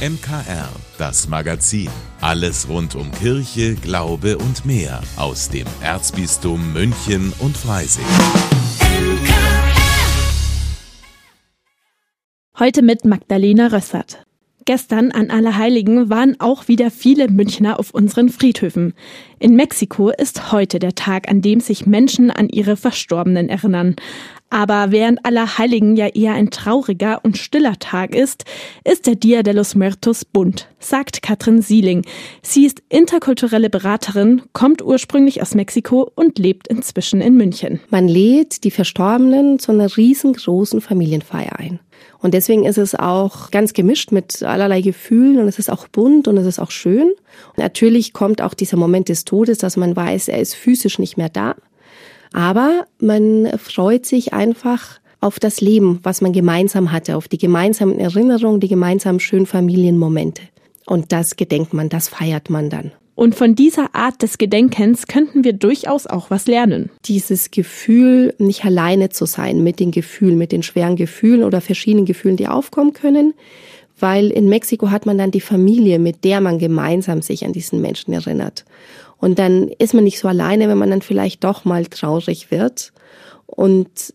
MKR, das Magazin. Alles rund um Kirche, Glaube und mehr aus dem Erzbistum München und Freising. Heute mit Magdalena Rössert. Gestern an Allerheiligen waren auch wieder viele Münchner auf unseren Friedhöfen. In Mexiko ist heute der Tag, an dem sich Menschen an ihre Verstorbenen erinnern. Aber während Allerheiligen ja eher ein trauriger und stiller Tag ist, ist der Dia de los Muertos bunt, sagt Katrin Sieling. Sie ist interkulturelle Beraterin, kommt ursprünglich aus Mexiko und lebt inzwischen in München. Man lädt die Verstorbenen zu einer riesengroßen Familienfeier ein. Und deswegen ist es auch ganz gemischt mit allerlei Gefühlen und es ist auch bunt und es ist auch schön. Und natürlich kommt auch dieser Moment des Todes, dass man weiß, er ist physisch nicht mehr da. Aber man freut sich einfach auf das Leben, was man gemeinsam hatte, auf die gemeinsamen Erinnerungen, die gemeinsamen schönen Familienmomente. Und das gedenkt man, das feiert man dann. Und von dieser Art des Gedenkens könnten wir durchaus auch was lernen. Dieses Gefühl, nicht alleine zu sein mit den Gefühlen, mit den schweren Gefühlen oder verschiedenen Gefühlen, die aufkommen können. Weil in Mexiko hat man dann die Familie, mit der man gemeinsam sich an diesen Menschen erinnert. Und dann ist man nicht so alleine, wenn man dann vielleicht doch mal traurig wird. Und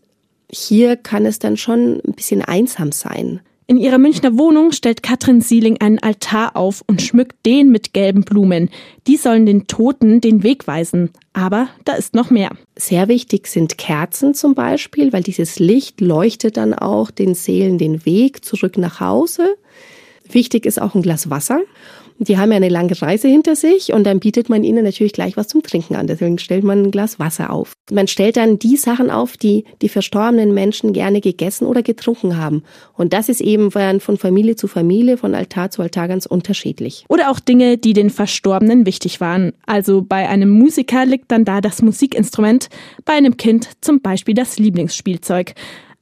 hier kann es dann schon ein bisschen einsam sein. In ihrer Münchner Wohnung stellt Katrin Sieling einen Altar auf und schmückt den mit gelben Blumen. Die sollen den Toten den Weg weisen. Aber da ist noch mehr. Sehr wichtig sind Kerzen zum Beispiel, weil dieses Licht leuchtet dann auch den Seelen den Weg zurück nach Hause. Wichtig ist auch ein Glas Wasser. Die haben ja eine lange Reise hinter sich und dann bietet man ihnen natürlich gleich was zum Trinken an. Deswegen stellt man ein Glas Wasser auf. Man stellt dann die Sachen auf, die die verstorbenen Menschen gerne gegessen oder getrunken haben. Und das ist eben von Familie zu Familie, von Altar zu Altar ganz unterschiedlich. Oder auch Dinge, die den Verstorbenen wichtig waren. Also bei einem Musiker liegt dann da das Musikinstrument, bei einem Kind zum Beispiel das Lieblingsspielzeug.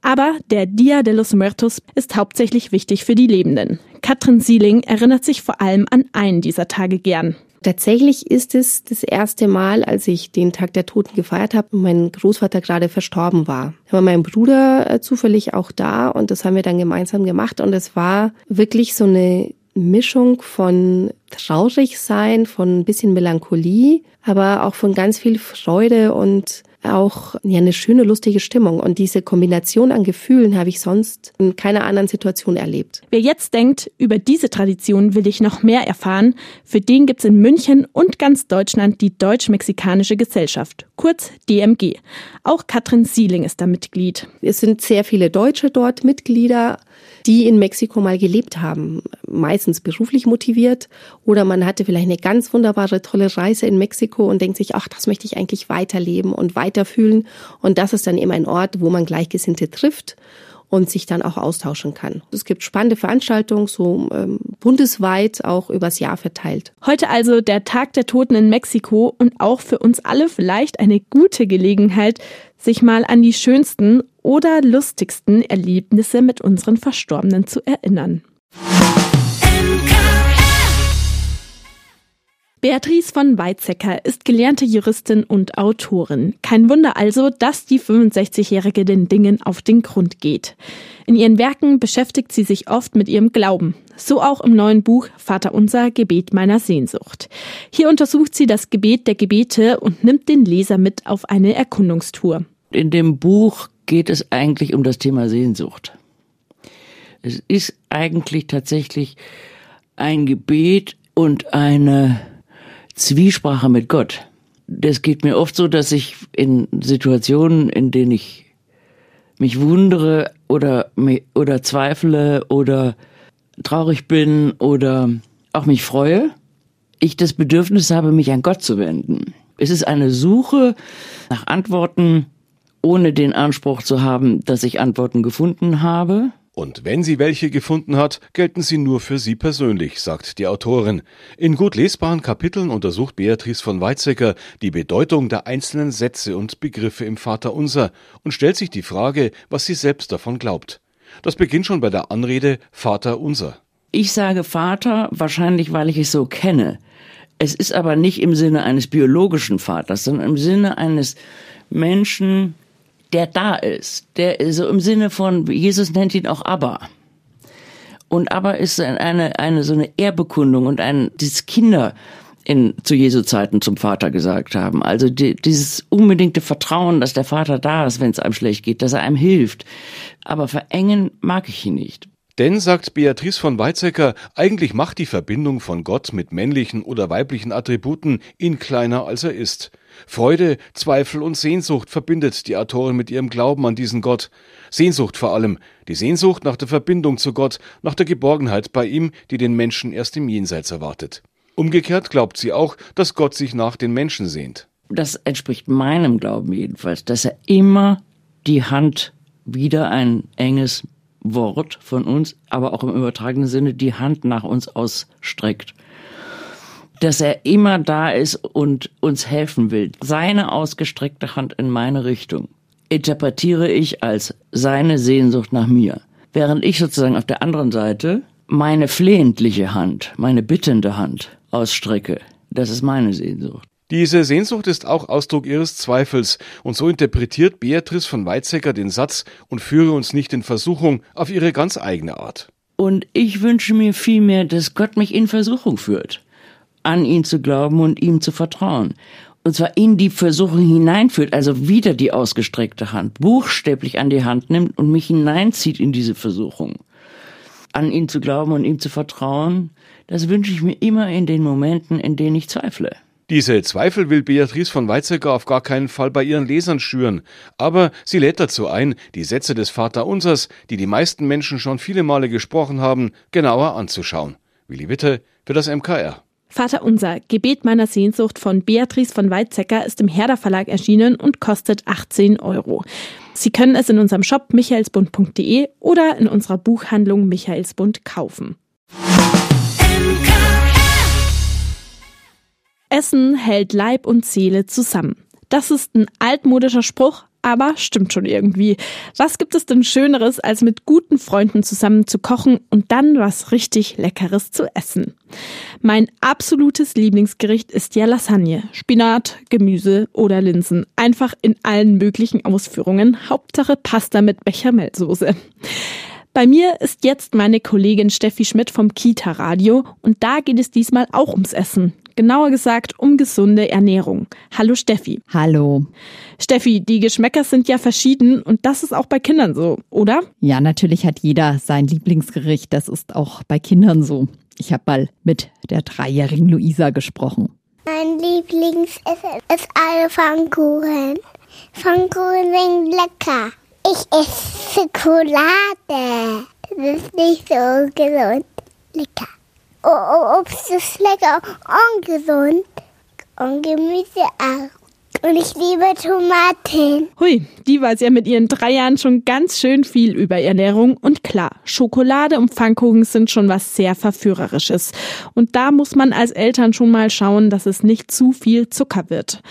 Aber der Dia de los Muertos ist hauptsächlich wichtig für die Lebenden. Katrin Sieling erinnert sich vor allem an einen dieser Tage gern. Tatsächlich ist es das erste Mal, als ich den Tag der Toten gefeiert habe und mein Großvater gerade verstorben war. Da war mein Bruder äh, zufällig auch da und das haben wir dann gemeinsam gemacht und es war wirklich so eine Mischung von traurig sein, von ein bisschen Melancholie, aber auch von ganz viel Freude und auch ja, eine schöne, lustige Stimmung. Und diese Kombination an Gefühlen habe ich sonst in keiner anderen Situation erlebt. Wer jetzt denkt, über diese Tradition will ich noch mehr erfahren, für den gibt es in München und ganz Deutschland die Deutsch-Mexikanische Gesellschaft, kurz DMG. Auch Katrin Sieling ist da Mitglied. Es sind sehr viele Deutsche dort Mitglieder, die in Mexiko mal gelebt haben, meistens beruflich motiviert oder man hatte vielleicht eine ganz wunderbare, tolle Reise in Mexiko und denkt sich, ach, das möchte ich eigentlich weiterleben und weiterfühlen. Und das ist dann eben ein Ort, wo man Gleichgesinnte trifft und sich dann auch austauschen kann. Es gibt spannende Veranstaltungen, so ähm, bundesweit auch übers Jahr verteilt. Heute also der Tag der Toten in Mexiko und auch für uns alle vielleicht eine gute Gelegenheit, sich mal an die schönsten oder lustigsten Erlebnisse mit unseren Verstorbenen zu erinnern. Beatrice von Weizsäcker ist gelernte Juristin und Autorin. Kein Wunder also, dass die 65-Jährige den Dingen auf den Grund geht. In ihren Werken beschäftigt sie sich oft mit ihrem Glauben. So auch im neuen Buch Vater unser Gebet meiner Sehnsucht. Hier untersucht sie das Gebet der Gebete und nimmt den Leser mit auf eine Erkundungstour. In dem Buch geht es eigentlich um das Thema Sehnsucht. Es ist eigentlich tatsächlich ein Gebet und eine Zwiesprache mit Gott. Das geht mir oft so, dass ich in Situationen, in denen ich mich wundere oder, oder zweifle oder traurig bin oder auch mich freue, ich das Bedürfnis habe, mich an Gott zu wenden. Es ist eine Suche nach Antworten, ohne den Anspruch zu haben, dass ich Antworten gefunden habe, und wenn sie welche gefunden hat, gelten sie nur für sie persönlich, sagt die Autorin. In gut lesbaren Kapiteln untersucht Beatrice von Weizsäcker die Bedeutung der einzelnen Sätze und Begriffe im Vaterunser und stellt sich die Frage, was sie selbst davon glaubt. Das beginnt schon bei der Anrede Vater unser. Ich sage Vater, wahrscheinlich weil ich es so kenne. Es ist aber nicht im Sinne eines biologischen Vaters, sondern im Sinne eines Menschen, der da ist, der so im Sinne von, Jesus nennt ihn auch Abba. Und aber ist eine, eine so eine Ehrbekundung und ein, dieses Kinder, in, zu Jesu Zeiten zum Vater gesagt haben. Also die, dieses unbedingte Vertrauen, dass der Vater da ist, wenn es einem schlecht geht, dass er einem hilft. Aber verengen mag ich ihn nicht. Denn, sagt Beatrice von Weizsäcker, eigentlich macht die Verbindung von Gott mit männlichen oder weiblichen Attributen ihn kleiner als er ist. Freude, Zweifel und Sehnsucht verbindet die Autorin mit ihrem Glauben an diesen Gott. Sehnsucht vor allem, die Sehnsucht nach der Verbindung zu Gott, nach der Geborgenheit bei ihm, die den Menschen erst im Jenseits erwartet. Umgekehrt glaubt sie auch, dass Gott sich nach den Menschen sehnt. Das entspricht meinem Glauben jedenfalls, dass er immer die Hand wieder ein enges Wort von uns, aber auch im übertragenen Sinne die Hand nach uns ausstreckt. Dass er immer da ist und uns helfen will. Seine ausgestreckte Hand in meine Richtung interpretiere ich als seine Sehnsucht nach mir. Während ich sozusagen auf der anderen Seite meine flehentliche Hand, meine bittende Hand ausstrecke. Das ist meine Sehnsucht. Diese Sehnsucht ist auch Ausdruck ihres Zweifels, und so interpretiert Beatrice von Weizsäcker den Satz und führe uns nicht in Versuchung auf ihre ganz eigene Art. Und ich wünsche mir vielmehr, dass Gott mich in Versuchung führt, an ihn zu glauben und ihm zu vertrauen. Und zwar in die Versuchung hineinführt, also wieder die ausgestreckte Hand, buchstäblich an die Hand nimmt und mich hineinzieht in diese Versuchung. An ihn zu glauben und ihm zu vertrauen, das wünsche ich mir immer in den Momenten, in denen ich zweifle. Diese Zweifel will Beatrice von Weizsäcker auf gar keinen Fall bei ihren Lesern schüren, aber sie lädt dazu ein, die Sätze des Vaterunsers, die die meisten Menschen schon viele Male gesprochen haben, genauer anzuschauen. Willi Witte für das MKR. Vater Unser, Gebet meiner Sehnsucht von Beatrice von Weizsäcker ist im Herder Verlag erschienen und kostet 18 Euro. Sie können es in unserem Shop michaelsbund.de oder in unserer Buchhandlung Michaelsbund kaufen. Essen hält Leib und Seele zusammen. Das ist ein altmodischer Spruch, aber stimmt schon irgendwie. Was gibt es denn Schöneres, als mit guten Freunden zusammen zu kochen und dann was richtig Leckeres zu essen? Mein absolutes Lieblingsgericht ist ja Lasagne. Spinat, Gemüse oder Linsen. Einfach in allen möglichen Ausführungen. Hauptsache Pasta mit Bechamelsoße. Bei mir ist jetzt meine Kollegin Steffi Schmidt vom Kita Radio und da geht es diesmal auch ums Essen. Genauer gesagt um gesunde Ernährung. Hallo Steffi. Hallo. Steffi, die Geschmäcker sind ja verschieden und das ist auch bei Kindern so, oder? Ja, natürlich hat jeder sein Lieblingsgericht. Das ist auch bei Kindern so. Ich habe mal mit der dreijährigen Luisa gesprochen. Mein Lieblingsessen ist alle Pfannkuchen. Pfannkuchen sind lecker. Ich esse Schokolade. Das ist nicht so gesund. Lecker. Obst ist lecker und gesund. Und Gemüse auch. Und ich liebe Tomaten. Hui, die weiß ja mit ihren drei Jahren schon ganz schön viel über Ernährung. Und klar, Schokolade und Pfannkuchen sind schon was sehr Verführerisches. Und da muss man als Eltern schon mal schauen, dass es nicht zu viel Zucker wird.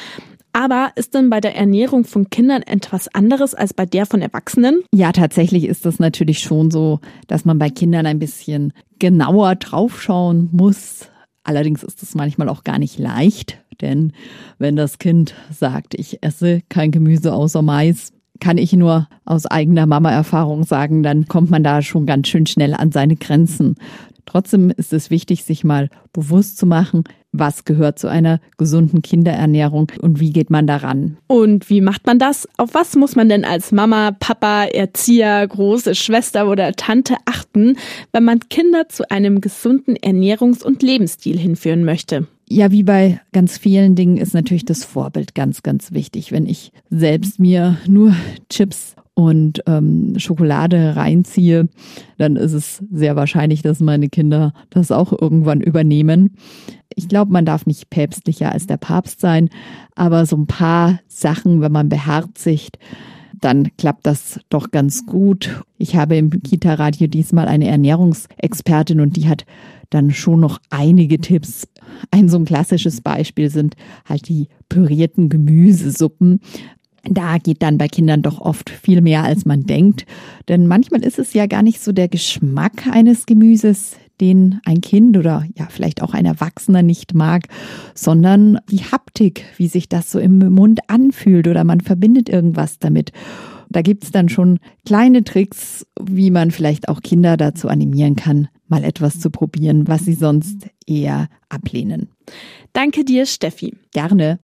Aber ist denn bei der Ernährung von Kindern etwas anderes als bei der von Erwachsenen? Ja, tatsächlich ist es natürlich schon so, dass man bei Kindern ein bisschen genauer draufschauen muss. Allerdings ist es manchmal auch gar nicht leicht, denn wenn das Kind sagt, ich esse kein Gemüse außer Mais, kann ich nur aus eigener Mama-Erfahrung sagen, dann kommt man da schon ganz schön schnell an seine Grenzen. Trotzdem ist es wichtig, sich mal bewusst zu machen, was gehört zu einer gesunden Kinderernährung und wie geht man daran. Und wie macht man das? Auf was muss man denn als Mama, Papa, Erzieher, große Schwester oder Tante achten, wenn man Kinder zu einem gesunden Ernährungs- und Lebensstil hinführen möchte? Ja, wie bei ganz vielen Dingen ist natürlich das Vorbild ganz, ganz wichtig. Wenn ich selbst mir nur Chips und ähm, Schokolade reinziehe, dann ist es sehr wahrscheinlich, dass meine Kinder das auch irgendwann übernehmen. Ich glaube, man darf nicht päpstlicher als der Papst sein, aber so ein paar Sachen, wenn man beherzigt, dann klappt das doch ganz gut. Ich habe im Kita-Radio diesmal eine Ernährungsexpertin und die hat dann schon noch einige Tipps. Ein so ein klassisches Beispiel sind halt die pürierten Gemüsesuppen. Da geht dann bei Kindern doch oft viel mehr, als man denkt. Denn manchmal ist es ja gar nicht so der Geschmack eines Gemüses, den ein Kind oder ja vielleicht auch ein Erwachsener nicht mag, sondern die Haptik, wie sich das so im Mund anfühlt oder man verbindet irgendwas damit. da gibt's dann schon kleine Tricks, wie man vielleicht auch Kinder dazu animieren kann, mal etwas zu probieren, was sie sonst eher ablehnen. Danke dir, Steffi. Gerne.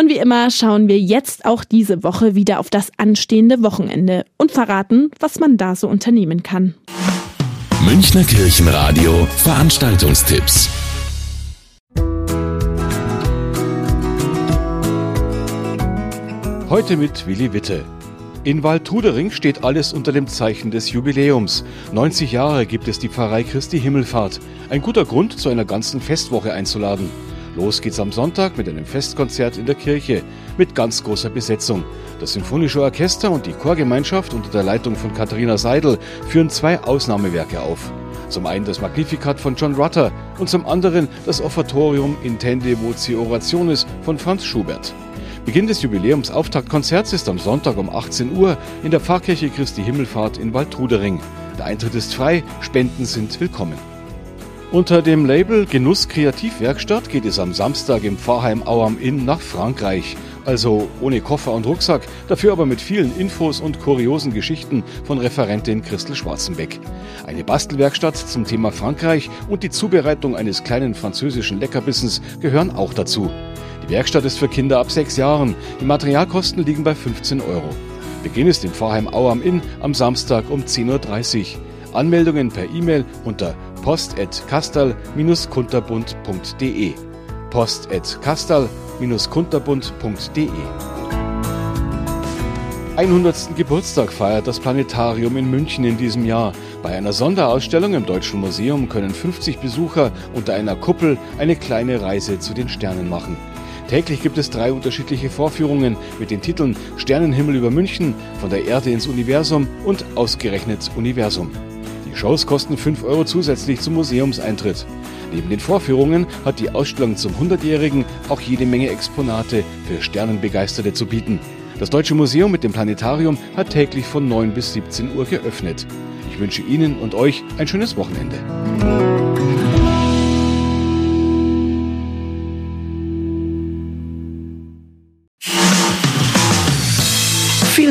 Und wie immer schauen wir jetzt auch diese Woche wieder auf das anstehende Wochenende und verraten, was man da so unternehmen kann. Münchner Kirchenradio Veranstaltungstipps. Heute mit Willi Witte. In Waldtrudering steht alles unter dem Zeichen des Jubiläums. 90 Jahre gibt es die Pfarrei Christi Himmelfahrt. Ein guter Grund, zu einer ganzen Festwoche einzuladen. Los geht's am Sonntag mit einem Festkonzert in der Kirche mit ganz großer Besetzung. Das Symphonische Orchester und die Chorgemeinschaft unter der Leitung von Katharina Seidel führen zwei Ausnahmewerke auf. Zum einen das Magnificat von John Rutter und zum anderen das Offertorium Intende Voci Orationis von Franz Schubert. Beginn des Jubiläumsauftaktkonzerts ist am Sonntag um 18 Uhr in der Pfarrkirche Christi Himmelfahrt in Waldtrudering. Der Eintritt ist frei, Spenden sind willkommen. Unter dem Label Genuss Kreativwerkstatt geht es am Samstag im Pfarrheim Au am Inn nach Frankreich. Also ohne Koffer und Rucksack, dafür aber mit vielen Infos und kuriosen Geschichten von Referentin Christel Schwarzenbeck. Eine Bastelwerkstatt zum Thema Frankreich und die Zubereitung eines kleinen französischen Leckerbissens gehören auch dazu. Die Werkstatt ist für Kinder ab sechs Jahren. Die Materialkosten liegen bei 15 Euro. Beginn ist im Pfarrheim Au am Inn am Samstag um 10.30 Uhr. Anmeldungen per E-Mail unter post.kastal-kunterbund.de post.kastal-kunterbund.de 100. Geburtstag feiert das Planetarium in München in diesem Jahr. Bei einer Sonderausstellung im Deutschen Museum können 50 Besucher unter einer Kuppel eine kleine Reise zu den Sternen machen. Täglich gibt es drei unterschiedliche Vorführungen mit den Titeln Sternenhimmel über München, von der Erde ins Universum und Ausgerechnet Universum. Die Shows kosten 5 Euro zusätzlich zum Museumseintritt. Neben den Vorführungen hat die Ausstellung zum 100-Jährigen auch jede Menge Exponate für Sternenbegeisterte zu bieten. Das Deutsche Museum mit dem Planetarium hat täglich von 9 bis 17 Uhr geöffnet. Ich wünsche Ihnen und euch ein schönes Wochenende.